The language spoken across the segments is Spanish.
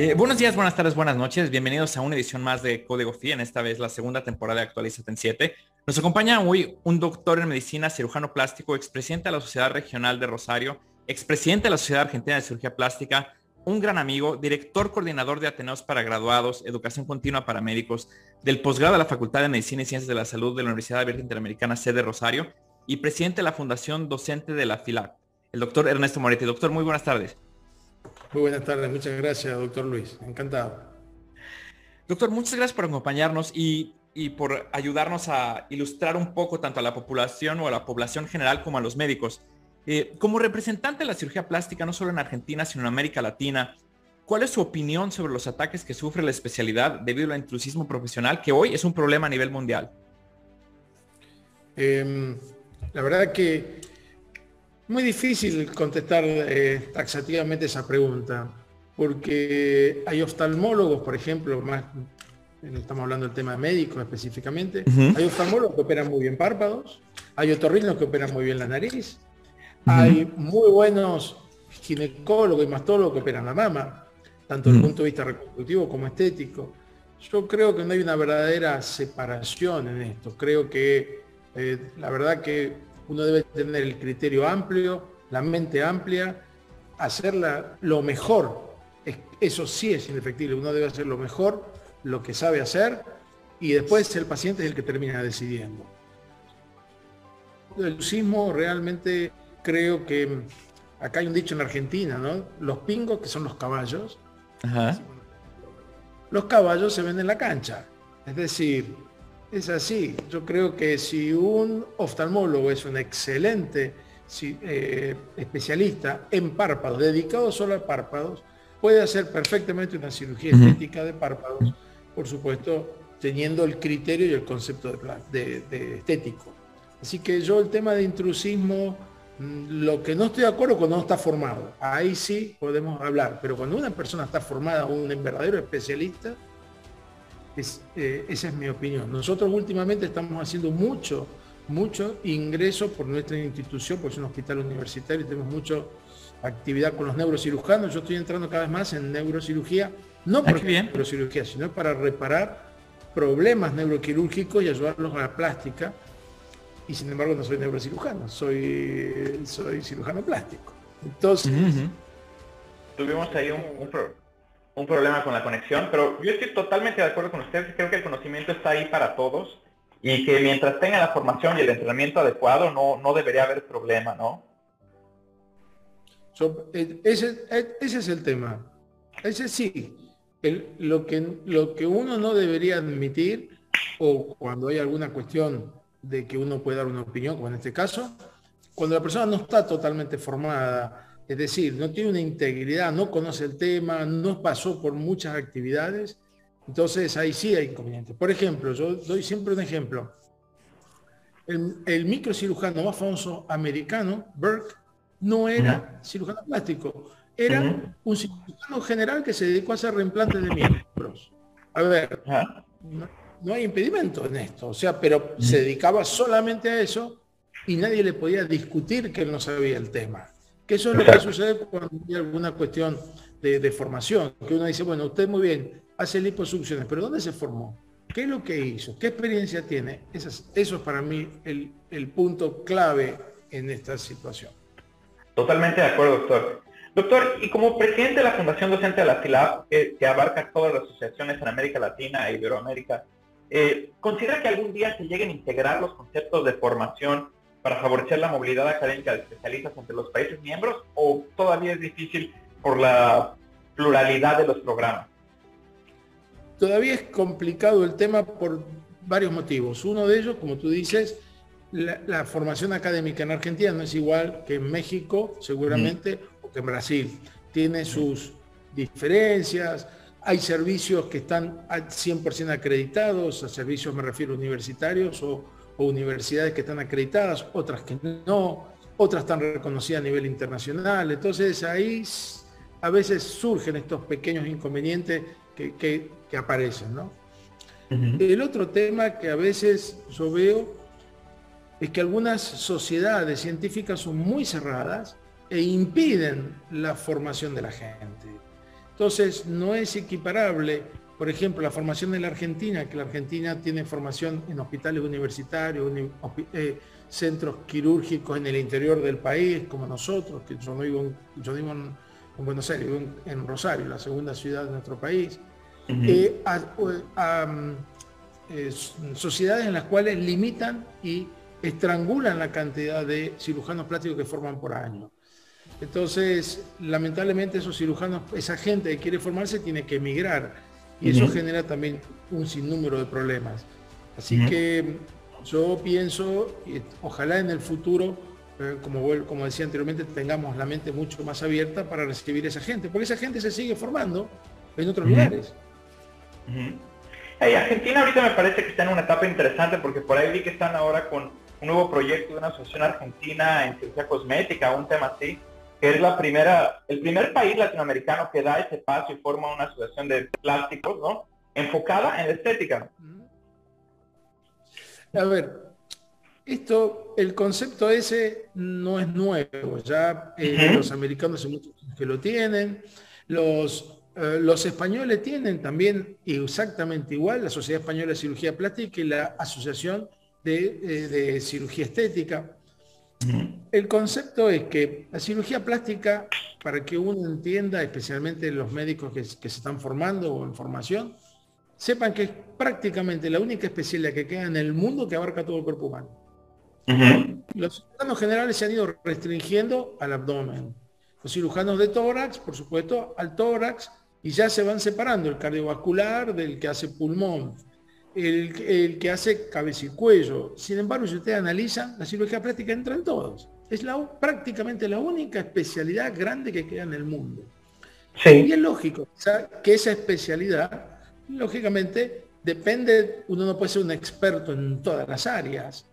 Eh, buenos días, buenas tardes, buenas noches. Bienvenidos a una edición más de Código FI, en esta vez la segunda temporada de Actualízate en 7. Nos acompaña hoy un doctor en medicina, cirujano plástico, expresidente de la Sociedad Regional de Rosario, expresidente de la Sociedad Argentina de Cirugía Plástica, un gran amigo, director coordinador de Ateneos para graduados, educación continua para médicos, del posgrado de la Facultad de Medicina y Ciencias de la Salud de la Universidad Abierta Interamericana sede Rosario y presidente de la Fundación Docente de la FILAC, el doctor Ernesto Moretti. Doctor, muy buenas tardes. Muy buenas tardes, muchas gracias, doctor Luis. Encantado. Doctor, muchas gracias por acompañarnos y, por ayudarnos a ilustrar un poco tanto a la población o a la población general como a los médicos. Eh, como representante de la cirugía plástica, no solo en Argentina, sino en América Latina, ¿cuál es su opinión sobre los ataques que sufre la especialidad debido al intrusismo profesional, que hoy es un problema a nivel mundial? Em, la verdad que muy difícil contestar eh, taxativamente esa pregunta, porque hay oftalmólogos, por ejemplo, más estamos hablando del tema médico específicamente, hay oftalmólogos que operan muy bien párpados, hay otorrinos que operan muy bien la nariz, hay muy buenos ginecólogos y mastólogos que operan la mama, tanto desde el punto de vista reproductivo como estético. Yo creo que no hay una verdadera separación en esto. Creo que eh, la verdad que uno debe tener el criterio amplio, la mente amplia, hacerla lo mejor. Eso sí es indefectible, uno debe hacer lo mejor, lo que sabe hacer, y después el paciente es el que termina decidiendo. El sismo realmente creo que acá hay un dicho en Argentina, ¿no? Los pingos, que son los caballos, los caballos se ven en la cancha. Es decir, es así. Yo creo que si un oftalmólogo es un excelente eh, especialista en párpados, dedicado solo a párpados, puede hacer perfectamente una cirugía estética de párpados, por supuesto, teniendo el criterio y el concepto de, de, estético. Así que yo el tema de intrusismo, mm, lo que no estoy de acuerdo cuando no está formado, ahí sí podemos hablar, pero cuando una persona está formada, un verdadero especialista, eh, esa es mi opinión. Nosotros últimamente estamos haciendo mucho, mucho ingreso por nuestra institución, porque es un hospital universitario y tenemos mucha actividad con los neurocirujanos. Yo estoy entrando cada vez más en neurocirugía, no por neurocirugía, sino para reparar problemas neuroquirúrgicos y ayudarlos a la plástica. Y sin embargo no soy neurocirujano, soy, soy cirujano plástico. Entonces... Tuvimos ahí un, un, un problema con la conexión, pero yo estoy totalmente de acuerdo con ustedes, creo que el conocimiento está ahí para todos y que mientras tenga la formación y el entrenamiento adecuado no, no debería haber problema, ¿no? Eh, ese, eh, ese, es el tema. Ese sí. lo, que, lo que uno no debería admitir, o cuando hay alguna cuestión de que uno puede dar una opinión, como en este caso, cuando la persona no está totalmente formada, es decir, no tiene una integridad, no conoce el tema, no pasó por muchas actividades, entonces ahí sí hay inconvenientes. Por ejemplo, yo doy siempre un ejemplo. El, microcirujano más famoso americano, Burke, no era cirujano plástico, era un cirujano general que se dedicó a hacer reemplantes de miembros. A ver, no, hay impedimento en esto, o sea, pero se dedicaba solamente a eso y nadie le podía discutir que él no sabía el tema. Que eso es lo que sucede cuando hay alguna cuestión de, formación, que uno dice, bueno, usted muy bien, hace liposucciones, pero ¿dónde se formó? ¿Qué es lo que hizo? ¿Qué experiencia tiene? Eso es, eso es para mí el, punto clave en esta situación. Totalmente de acuerdo, doctor. Doctor, y como presidente de la Fundación Docente de la FILAB, que abarca todas las asociaciones en América Latina e Iberoamérica, eh, ¿considera que algún día se lleguen a integrar los conceptos de formación para favorecer la movilidad académica de especialistas entre los países miembros o todavía es difícil por la pluralidad de los programas? Todavía es complicado el tema por varios motivos. Uno de ellos, como tú dices, la, formación académica en Argentina no es igual que en México, seguramente, o que en Brasil. Tiene sus diferencias, hay servicios que están al 100% acreditados, a servicios me refiero universitarios o o universidades que están acreditadas, otras que no, otras están reconocidas a nivel internacional. Entonces ahí a veces surgen estos pequeños inconvenientes que, aparecen. ¿no? El otro tema que a veces yo veo es que algunas sociedades científicas son muy cerradas e impiden la formación de la gente. Entonces, no es equiparable, por ejemplo, la formación en la Argentina, que la Argentina tiene formación en hospitales universitarios, eh, centros quirúrgicos en el interior del país, como nosotros, que yo vivo, yo vivo en, Buenos Aires, vivo en, Rosario, la segunda ciudad de nuestro país, eh, a, eh, sociedades en las cuales limitan y estrangulan la cantidad de cirujanos plásticos que forman por año. Entonces, lamentablemente esos cirujanos, esa gente que quiere formarse tiene que emigrar y eso genera también un sinnúmero de problemas. Así que yo pienso, ojalá en el futuro, eh, como, como decía anteriormente, tengamos la mente mucho más abierta para recibir esa gente, porque esa gente se sigue formando en otros lugares. Argentina ahorita me parece que está en una etapa interesante porque por ahí vi que están ahora con un nuevo proyecto de una asociación argentina en ciencia cosmética, un tema así, es la primera, el primer país latinoamericano que da ese paso y forma una asociación de plásticos, ¿no? Enfocada en la estética. A ver, esto, el concepto ese no es nuevo, ya eh, los americanos muchos que lo tienen, los, eh, los españoles tienen también exactamente igual, la Sociedad Española de Cirugía Plástica y la Asociación de, eh, de Cirugía Estética. El concepto es que la cirugía plástica, para que uno entienda, especialmente los médicos que, se están formando o en formación, sepan que es prácticamente la única especialidad que queda en el mundo que abarca todo el cuerpo humano. Los cirujanos generales se han ido restringiendo al abdomen. Los cirujanos de tórax, por supuesto, al tórax, y ya se van separando el cardiovascular del que hace pulmón, el, que hace cabeza y cuello. Sin embargo, si ustedes analizan, la cirugía plástica entra en todos. Es la, prácticamente la única especialidad grande que queda en el mundo. Y es lógico que esa especialidad, lógicamente, depende, uno no puede ser un experto en todas las áreas.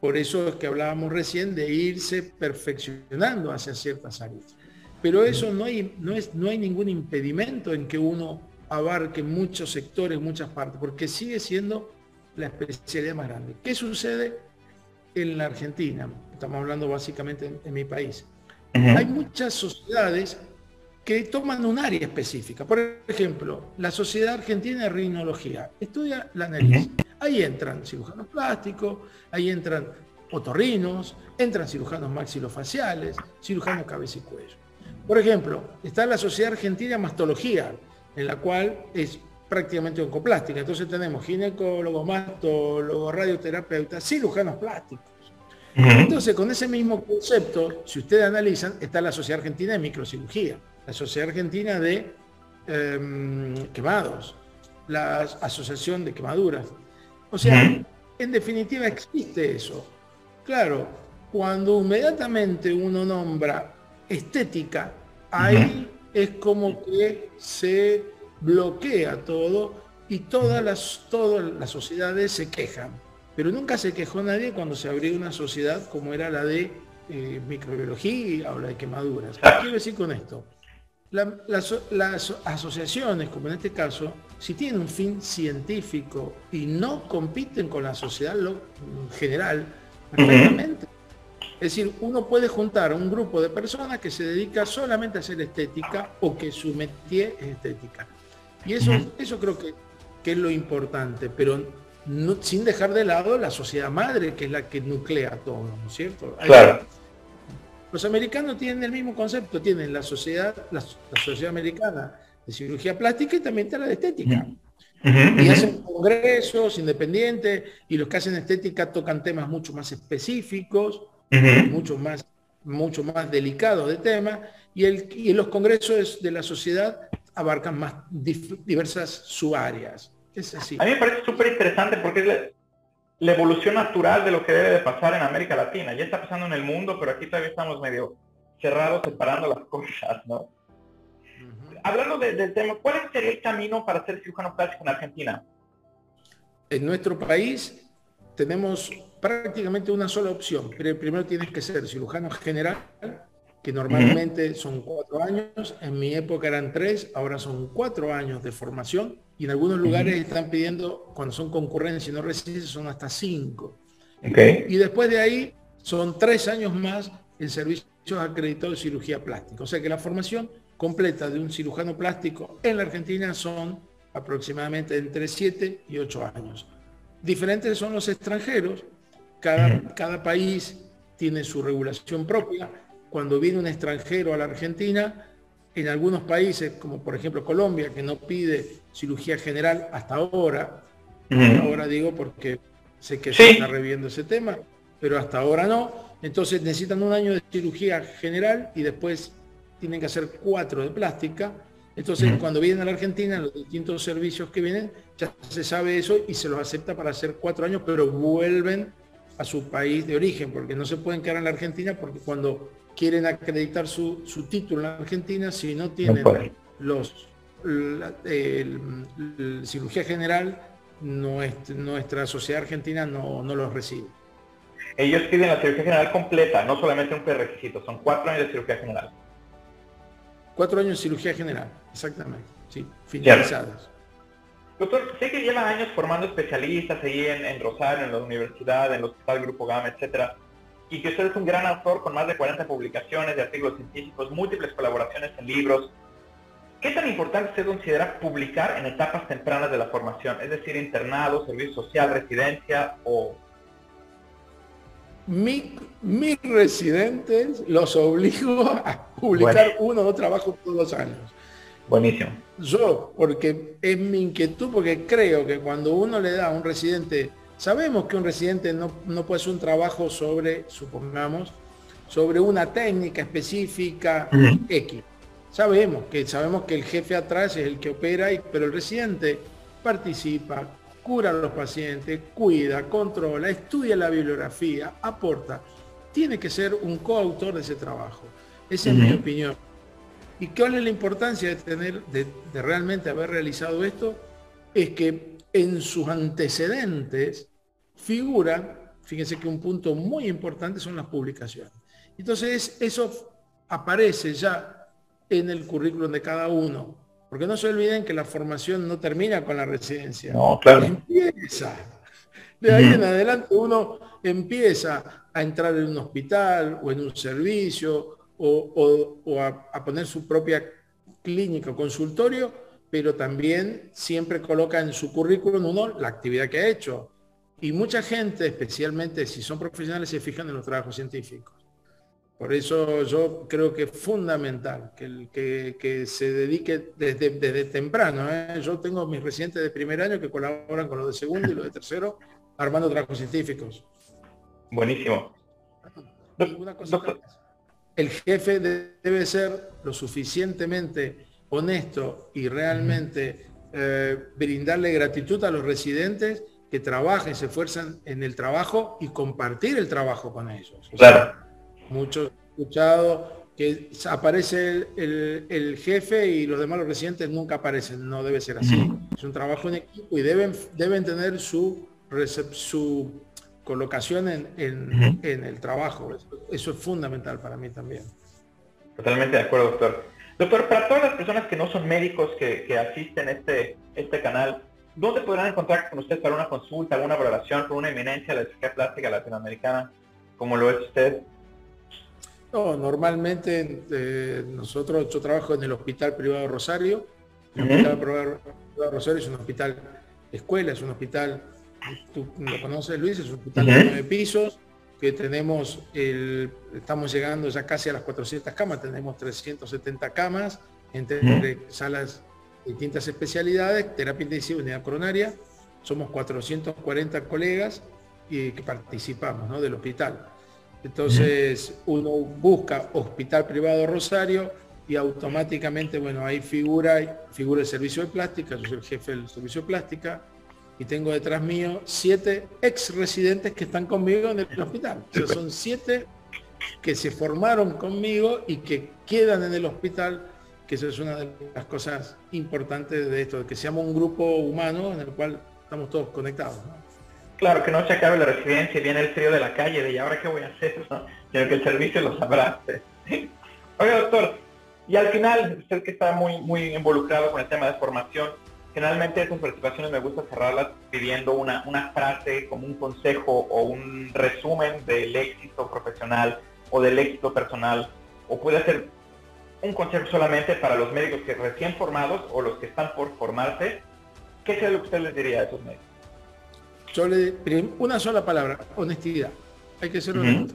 Por eso es que hablábamos recién de irse perfeccionando hacia ciertas áreas. Pero eso no hay, no es, no hay ningún impedimento en que uno abarque muchos sectores, muchas partes, porque sigue siendo la especialidad más grande. ¿Qué sucede en la Argentina? Estamos hablando básicamente en, mi país. Hay muchas sociedades que toman un área específica. Por ejemplo, la Sociedad Argentina de Rinología estudia la nariz. Ahí entran cirujanos plásticos, ahí entran otorrinos, entran cirujanos maxilofaciales, cirujanos cabeza y cuello. Por ejemplo, está la Sociedad Argentina de Mastología, en la cual es prácticamente oncoplástica. Entonces tenemos ginecólogos, mastólogos, radioterapeutas, cirujanos plásticos. Entonces, con ese mismo concepto, si ustedes analizan, está la Sociedad Argentina de Microcirugía, la Sociedad Argentina de em, Quemados, la Asociación de Quemaduras. O sea, en definitiva existe eso. Claro, cuando inmediatamente uno nombra estética, ahí es como que se bloquea todo y todas las, todas las sociedades se quejan. Pero nunca se quejó nadie cuando se abrió una sociedad como era la de eh, microbiología o la de quemaduras. ¿Qué quiero decir con esto? las, asociaciones, como en este caso, si tienen un fin científico y no compiten con la sociedad general, perfectamente es decir, uno puede juntar a un grupo de personas que se dedica solamente a hacer estética o que su métier es estética. Y eso, eso creo que, que, es lo importante, pero no, sin dejar de lado la sociedad madre, que es la que nuclea todo, ¿no es cierto? Claro. Los americanos tienen el mismo concepto, tienen la sociedad, la, sociedad americana de cirugía plástica y también la de estética. Y hacen congresos independientes y los que hacen estética tocan temas mucho más específicos mucho, más, mucho más delicado de tema, y, el, y los congresos de la sociedad abarcan más diversas subáreas. Es así. A mí me parece súper interesante porque es la, evolución natural de lo que debe de pasar en América Latina. Ya está pasando en el mundo, pero aquí todavía estamos medio cerrados separando las cosas, ¿no? Hablando del tema, ¿cuál sería el camino para ser cirujano plástico en Argentina? En nuestro país tenemos prácticamente una sola opción. Pero primero tienes que ser cirujano general, que normalmente son cuatro años, en mi época eran tres, ahora son cuatro años de formación y en algunos lugares están pidiendo, cuando son concurrencias y no residencias, son hasta cinco. Y después de ahí son tres años más en servicios acreditados de cirugía plástica. O sea que la formación completa de un cirujano plástico en la Argentina son aproximadamente entre 7 y 8 años. Diferentes son los extranjeros, cada, cada país tiene su regulación propia. Cuando viene un extranjero a la Argentina, en algunos países, como por ejemplo Colombia, que no pide cirugía general hasta ahora, ahora digo porque sé que se está reviendo ese tema, pero hasta ahora no, entonces necesitan un año de cirugía general y después tienen que hacer cuatro de plástica. Entonces, cuando vienen a la Argentina, los distintos servicios que vienen, ya se sabe eso y se los acepta para hacer cuatro años, pero vuelven a su país de origen, porque no se pueden quedar en la Argentina, porque cuando quieren acreditar su, título en la Argentina, si no tienen los cirugía general, nuestra, sociedad argentina no, no los recibe. Ellos piden la cirugía general completa, no solamente un prerequisito, son cuatro años de cirugía general. Cuatro años de cirugía general, exactamente, sí, finalizadas. Doctor, sé que lleva años formando especialistas ahí en, Rosario, en la universidad, en el Hospital Grupo Gama, etcétera, y que usted es un gran autor con más de 40 publicaciones de artículos científicos, múltiples colaboraciones en libros. ¿Qué tan importante usted considera publicar en etapas tempranas de la formación? Es decir, internado, servicio social, residencia o... mis residentes los obligo a publicar uno o dos trabajos todos los años. Buenísimo. Yo, porque es mi inquietud, porque creo que cuando uno le da a un residente Sabemos que un residente no, puede hacer un trabajo sobre, supongamos, sobre una técnica específica X. Sabemos que, sabemos que el jefe atrás es el que opera, y, pero el residente participa, cura a los pacientes, cuida, controla, estudia la bibliografía, aporta. Tiene que ser un coautor de ese trabajo. Esa es mi opinión. ¿Y cuál es la importancia de tener, de realmente haber realizado esto? Es que en sus antecedentes figura, fíjense que un punto muy importante son las publicaciones. Entonces eso aparece ya en el currículum de cada uno, porque no se olviden que la formación no termina con la residencia. No, claro. Empieza. De ahí en adelante uno empieza a entrar en un hospital o en un servicio o, a, a poner su propia clínica o consultorio pero también siempre coloca en su currículum uno la actividad que ha hecho. Y mucha gente, especialmente si son profesionales, se fijan en los trabajos científicos. Por eso yo creo que es fundamental que, que, se dedique desde, desde temprano. ¿eh? Yo tengo mis residentes de primer año que colaboran con los de segundo y los de tercero armando trabajos científicos. Buenísimo. El jefe debe ser lo suficientemente honesto y realmente eh, brindarle gratitud a los residentes que trabajen, se esfuerzan en el trabajo y compartir el trabajo con ellos. claro. muchos he escuchado que aparece el, jefe y los demás los residentes nunca aparecen, no debe ser así. Es un trabajo en equipo y deben, deben tener su, su colocación en, en el trabajo. Eso es fundamental para mí también. Totalmente de acuerdo, doctor. Doctor, para todas las personas que no son médicos que, asisten a este, este canal, ¿dónde podrán encontrar con usted para una consulta, alguna valoración con una eminencia de la cirugía plástica latinoamericana, como lo es usted? No, normalmente eh, nosotros, yo trabajo en el Hospital Privado Rosario. El Hospital Privado Rosario es un hospital escuela, es un hospital, tú lo conoces Luis, es un hospital de nueve pisos, que tenemos, el, estamos llegando ya casi a las 400 camas, tenemos 370 camas entre salas de distintas especialidades, terapia intensiva, unidad coronaria, somos 440 colegas y que participamos ¿no? del hospital. Entonces uno busca Hospital Privado Rosario y automáticamente, bueno, ahí figura, figura el servicio de plástica, yo soy el jefe del servicio de plástica, y tengo detrás mío siete ex residentes que están conmigo en el hospital. son siete que se formaron conmigo y que quedan en el hospital, que eso es una de las cosas importantes de esto, que seamos un grupo humano en el cual estamos todos conectados. Claro, que no se acabe la residencia y viene el frío de la calle de ¿y ahora qué voy a hacer? ¿no? que el servicio los abrace. Oiga, doctor, y al final, usted que está muy, muy involucrado con el tema de formación, Generalmente esas participaciones me gusta cerrarlas pidiendo una, una frase como un consejo o un resumen del éxito profesional o del éxito personal. O puede ser un consejo solamente para los médicos que recién formados o los que están por formarse, ¿qué es lo que usted les diría a esos médicos? Yo le una sola palabra, honestidad. Hay que ser honesto.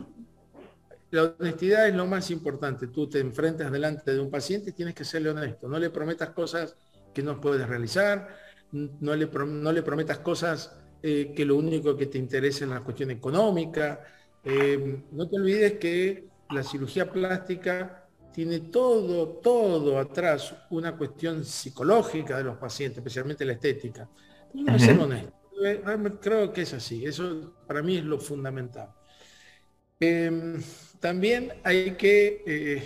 La honestidad es lo más importante. Tú te enfrentas delante de un paciente y tienes que serle honesto. No le prometas cosas que no puedes realizar, no le, no le prometas cosas eh, que lo único que te interesa es la cuestión económica. Eh, no te olvides que la cirugía plástica tiene todo, todo atrás una cuestión psicológica de los pacientes, especialmente la estética. ser honesto. Creo que es así. Eso para mí es lo fundamental. Em, también hay que eh,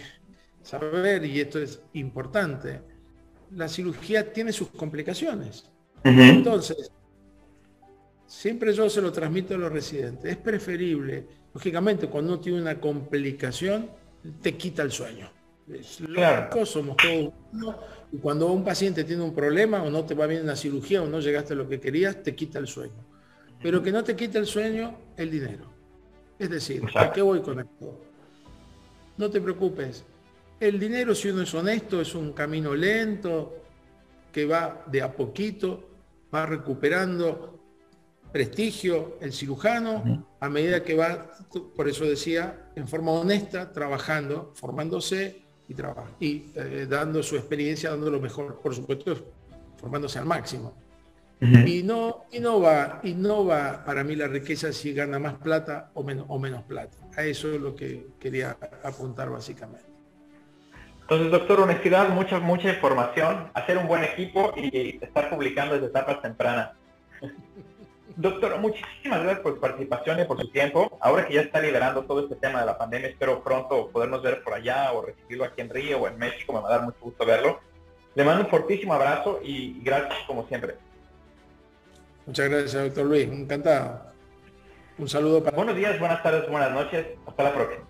saber, y esto es importante, la cirugía tiene sus complicaciones. Entonces, siempre yo se lo transmito a los residentes. Es preferible, lógicamente, cuando uno tiene una complicación, te quita el sueño. Es claro. somos todos Y cuando un paciente tiene un problema o no te va bien en la cirugía o no llegaste a lo que querías, te quita el sueño. Pero que no te quite el sueño, el dinero. Es decir, ¿a qué voy con esto? No te preocupes. El dinero, si uno es honesto, es un camino lento que va de a poquito, va recuperando prestigio el cirujano a medida que va, por eso decía, en forma honesta, trabajando, formándose y, y eh, dando su experiencia, dando lo mejor, por supuesto, formándose al máximo. Y no, y no va, y no va para mí la riqueza si gana más plata o menos, o menos plata. A eso es lo que quería apuntar básicamente. Entonces, doctor, honestidad, mucha, mucha información, hacer un buen equipo y estar publicando desde etapas tempranas. Doctor, muchísimas gracias por su participación y por su tiempo. Ahora que ya está liderando todo este tema de la pandemia, espero pronto podernos ver por allá o recibirlo aquí en Río o en México. Me va a dar mucho gusto verlo. Le mando un fortísimo abrazo y gracias como siempre. Muchas gracias, doctor Luis. Encantado. Un saludo para... Buenos días, buenas tardes, buenas noches. Hasta la próxima.